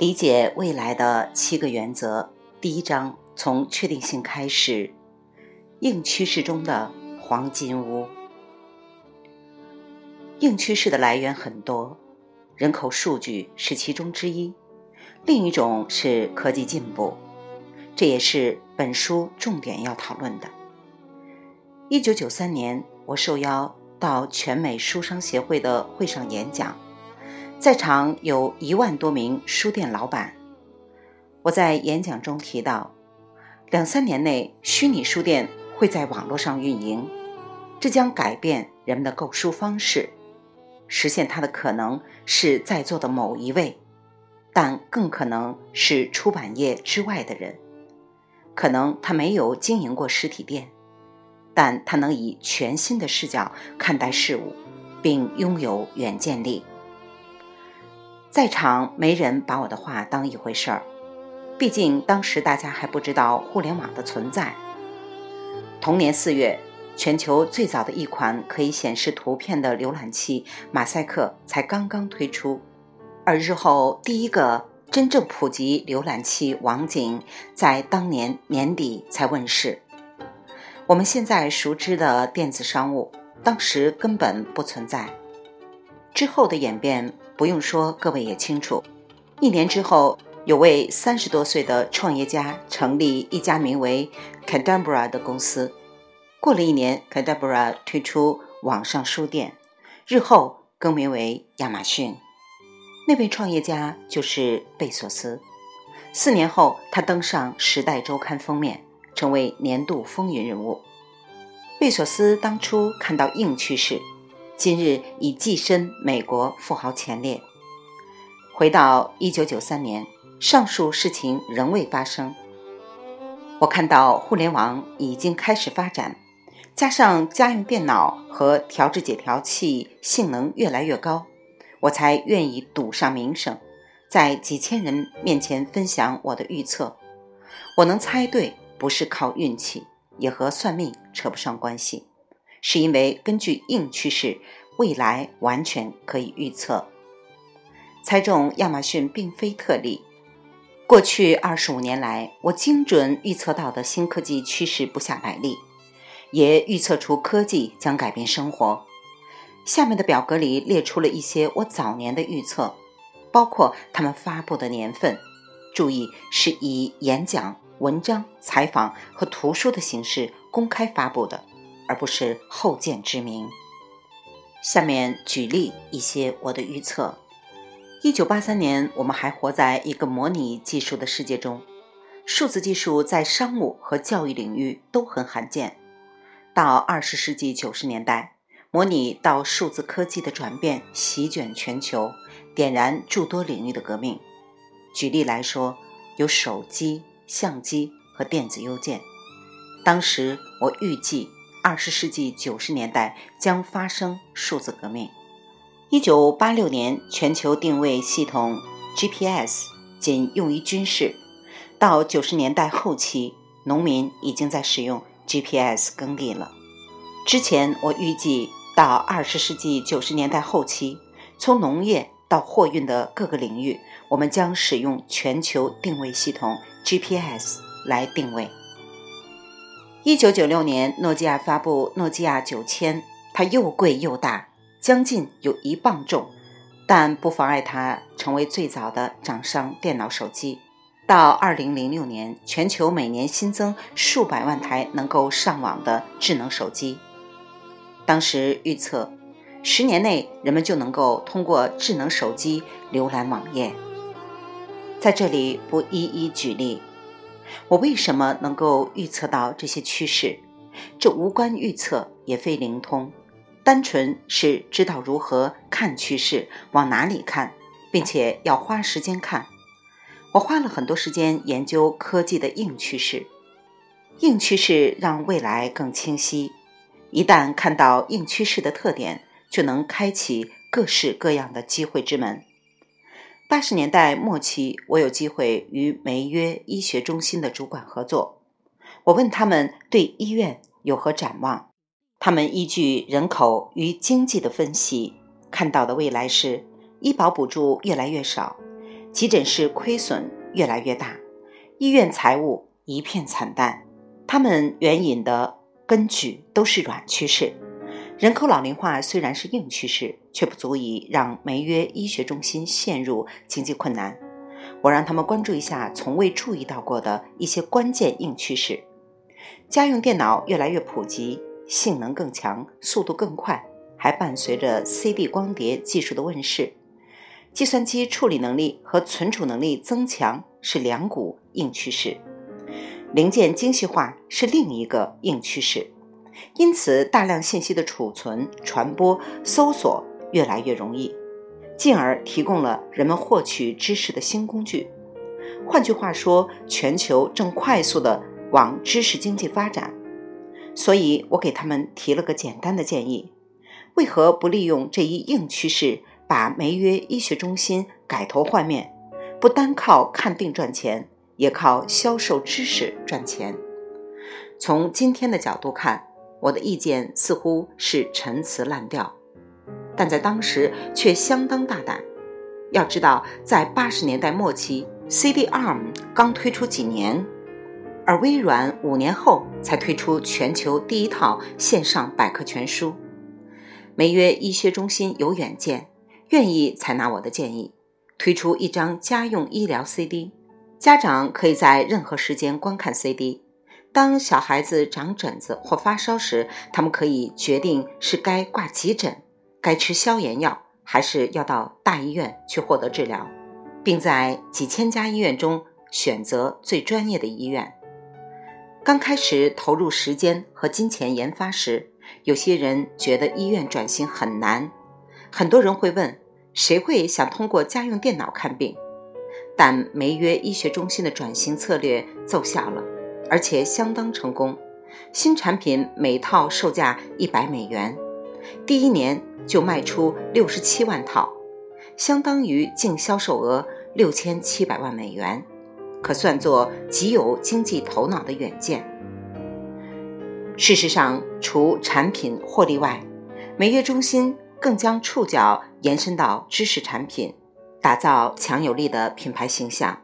理解未来的七个原则，第一章从确定性开始。硬趋势中的黄金屋。硬趋势的来源很多，人口数据是其中之一，另一种是科技进步，这也是本书重点要讨论的。一九九三年，我受邀到全美书商协会的会上演讲。在场有一万多名书店老板。我在演讲中提到，两三年内，虚拟书店会在网络上运营，这将改变人们的购书方式。实现它的可能是在座的某一位，但更可能是出版业之外的人。可能他没有经营过实体店，但他能以全新的视角看待事物，并拥有远见力。在场没人把我的话当一回事儿，毕竟当时大家还不知道互联网的存在。同年四月，全球最早的一款可以显示图片的浏览器马赛克才刚刚推出，而日后第一个真正普及浏览器网景在当年年底才问世。我们现在熟知的电子商务，当时根本不存在。之后的演变。不用说，各位也清楚。一年之后，有位三十多岁的创业家成立一家名为 Cadabra 的公司。过了一年，Cadabra 推出网上书店，日后更名为亚马逊。那位创业家就是贝索斯。四年后，他登上《时代周刊》封面，成为年度风云人物。贝索斯当初看到硬趋势。今日已跻身美国富豪前列。回到一九九三年，上述事情仍未发生。我看到互联网已经开始发展，加上家用电脑和调制解调器性能越来越高，我才愿意赌上名声，在几千人面前分享我的预测。我能猜对，不是靠运气，也和算命扯不上关系。是因为根据硬趋势，未来完全可以预测。猜中亚马逊并非特例。过去二十五年来，我精准预测到的新科技趋势不下百例，也预测出科技将改变生活。下面的表格里列出了一些我早年的预测，包括他们发布的年份。注意，是以演讲、文章、采访和图书的形式公开发布的。而不是后见之明。下面举例一些我的预测：一九八三年，我们还活在一个模拟技术的世界中，数字技术在商务和教育领域都很罕见。到二十世纪九十年代，模拟到数字科技的转变席卷全球，点燃诸多领域的革命。举例来说，有手机、相机和电子邮件。当时我预计。二十世纪九十年代将发生数字革命。一九八六年，全球定位系统 GPS 仅用于军事。到九十年代后期，农民已经在使用 GPS 耕地了。之前我预计，到二十世纪九十年代后期，从农业到货运的各个领域，我们将使用全球定位系统 GPS 来定位。一九九六年，诺基亚发布诺基亚九千，它又贵又大，将近有一磅重，但不妨碍它成为最早的掌上电脑手机。到二零零六年，全球每年新增数百万台能够上网的智能手机。当时预测，十年内人们就能够通过智能手机浏览网页。在这里不一一举例。我为什么能够预测到这些趋势？这无关预测，也非灵通，单纯是知道如何看趋势，往哪里看，并且要花时间看。我花了很多时间研究科技的硬趋势，硬趋势让未来更清晰。一旦看到硬趋势的特点，就能开启各式各样的机会之门。八十年代末期，我有机会与梅约医学中心的主管合作。我问他们对医院有何展望，他们依据人口与经济的分析，看到的未来是医保补助越来越少，急诊室亏损越来越大，医院财务一片惨淡。他们援引的根据都是软趋势。人口老龄化虽然是硬趋势，却不足以让梅约医学中心陷入经济困难。我让他们关注一下从未注意到过的一些关键硬趋势：家用电脑越来越普及，性能更强，速度更快，还伴随着 CD 光碟技术的问世。计算机处理能力和存储能力增强是两股硬趋势，零件精细化是另一个硬趋势。因此，大量信息的储存、传播、搜索越来越容易，进而提供了人们获取知识的新工具。换句话说，全球正快速地往知识经济发展。所以我给他们提了个简单的建议：为何不利用这一硬趋势，把梅约医学中心改头换面，不单靠看病赚钱，也靠销售知识赚钱？从今天的角度看。我的意见似乎是陈词滥调，但在当时却相当大胆。要知道，在八十年代末期 cdrm 刚推出几年，而微软五年后才推出全球第一套线上百科全书。梅约医学中心有远见，愿意采纳我的建议，推出一张家用医疗 CD，家长可以在任何时间观看 CD。当小孩子长疹子或发烧时，他们可以决定是该挂急诊、该吃消炎药，还是要到大医院去获得治疗，并在几千家医院中选择最专业的医院。刚开始投入时间和金钱研发时，有些人觉得医院转型很难，很多人会问：谁会想通过家用电脑看病？但梅约医学中心的转型策略奏效了。而且相当成功，新产品每套售价一百美元，第一年就卖出六十七万套，相当于净销售额六千七百万美元，可算作极有经济头脑的远见。事实上，除产品获利外，美业中心更将触角延伸到知识产品，打造强有力的品牌形象。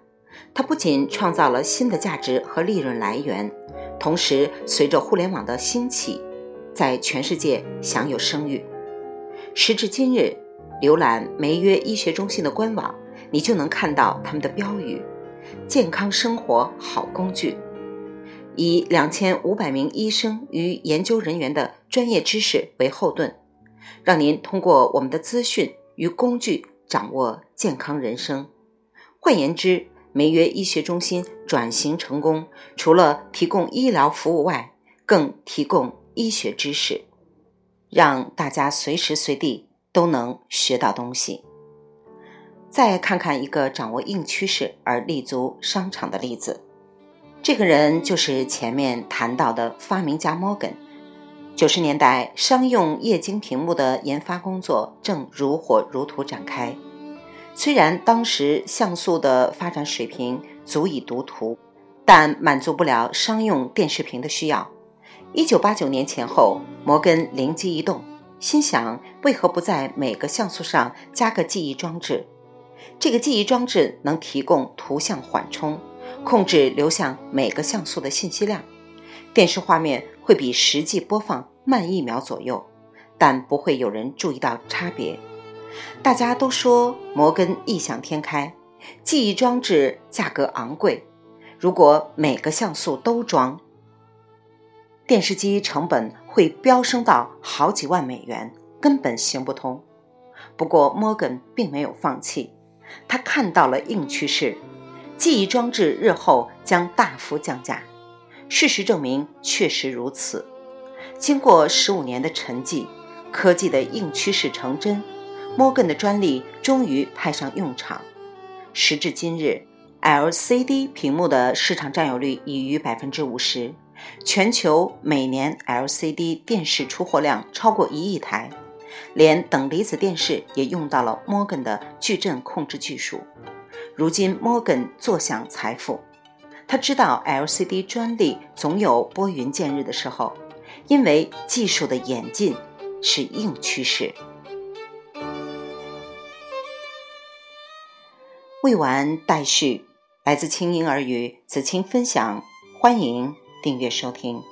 它不仅创造了新的价值和利润来源，同时随着互联网的兴起，在全世界享有声誉。时至今日，浏览梅约医学中心的官网，你就能看到他们的标语：“健康生活好工具”，以两千五百名医生与研究人员的专业知识为后盾，让您通过我们的资讯与工具掌握健康人生。换言之，梅约医学中心转型成功，除了提供医疗服务外，更提供医学知识，让大家随时随地都能学到东西。再看看一个掌握硬趋势而立足商场的例子，这个人就是前面谈到的发明家摩根。九十年代，商用液晶屏幕的研发工作正如火如荼展开。虽然当时像素的发展水平足以读图，但满足不了商用电视屏的需要。一九八九年前后，摩根灵机一动，心想：为何不在每个像素上加个记忆装置？这个记忆装置能提供图像缓冲，控制流向每个像素的信息量，电视画面会比实际播放慢一秒左右，但不会有人注意到差别。大家都说摩根异想天开，记忆装置价格昂贵，如果每个像素都装，电视机成本会飙升到好几万美元，根本行不通。不过摩根并没有放弃，他看到了硬趋势，记忆装置日后将大幅降价。事实证明确实如此。经过十五年的沉寂，科技的硬趋势成真。摩根的专利终于派上用场。时至今日，LCD 屏幕的市场占有率已逾百分之五十，全球每年 LCD 电视出货量超过一亿台，连等离子电视也用到了摩根的矩阵控制技术。如今，摩根坐享财富。他知道 LCD 专利总有拨云见日的时候，因为技术的演进是硬趋势。未完待续，来自清音儿语子清分享，欢迎订阅收听。